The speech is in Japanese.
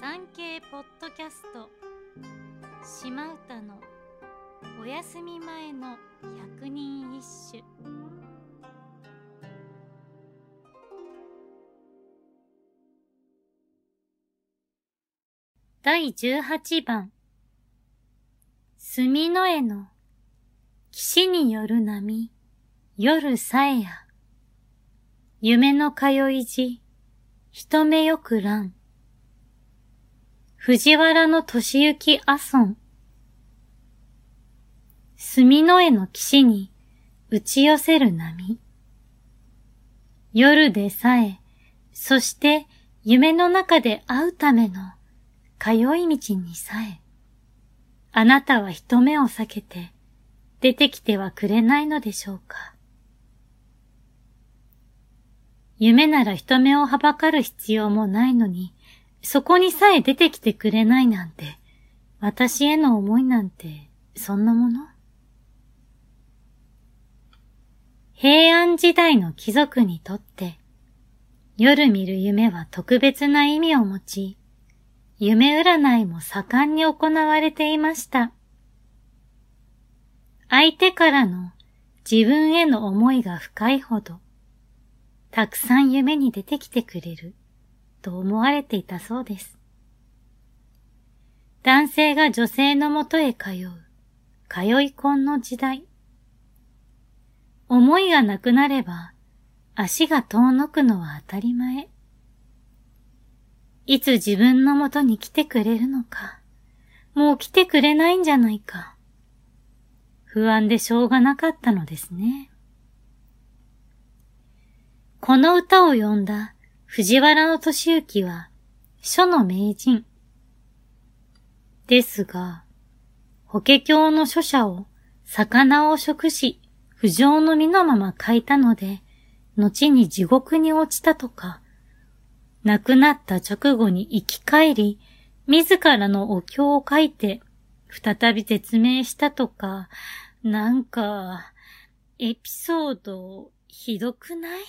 産経ポッドキャスト。島唄のお休み前の百人一首。第十八番。墨の絵の岸による波。夜さえや。夢の通いじ人目よくら藤原の年行き阿孫。墨の絵の岸に打ち寄せる波。夜でさえ、そして夢の中で会うための通い道にさえ、あなたは人目を避けて出てきてはくれないのでしょうか。夢なら人目をはばかる必要もないのに、そこにさえ出てきてくれないなんて、私への思いなんて、そんなもの？平安時代の貴族にとって、夜見る夢は特別な意味を持ち、夢占いも盛んに行われていました。相手からの自分への思いが深いほど、たくさん夢に出てきてくれると思われていたそうです。男性が女性のもとへ通う、通い婚の時代。思いがなくなれば、足が遠のくのは当たり前。いつ自分のもとに来てくれるのか、もう来てくれないんじゃないか。不安でしょうがなかったのですね。この歌を詠んだ藤原の俊之は書の名人。ですが、法華経の書者を魚を食し、不浄の身のまま書いたので、後に地獄に落ちたとか、亡くなった直後に生き返り、自らのお経を書いて、再び絶命したとか、なんか、エピソード、ひどくない？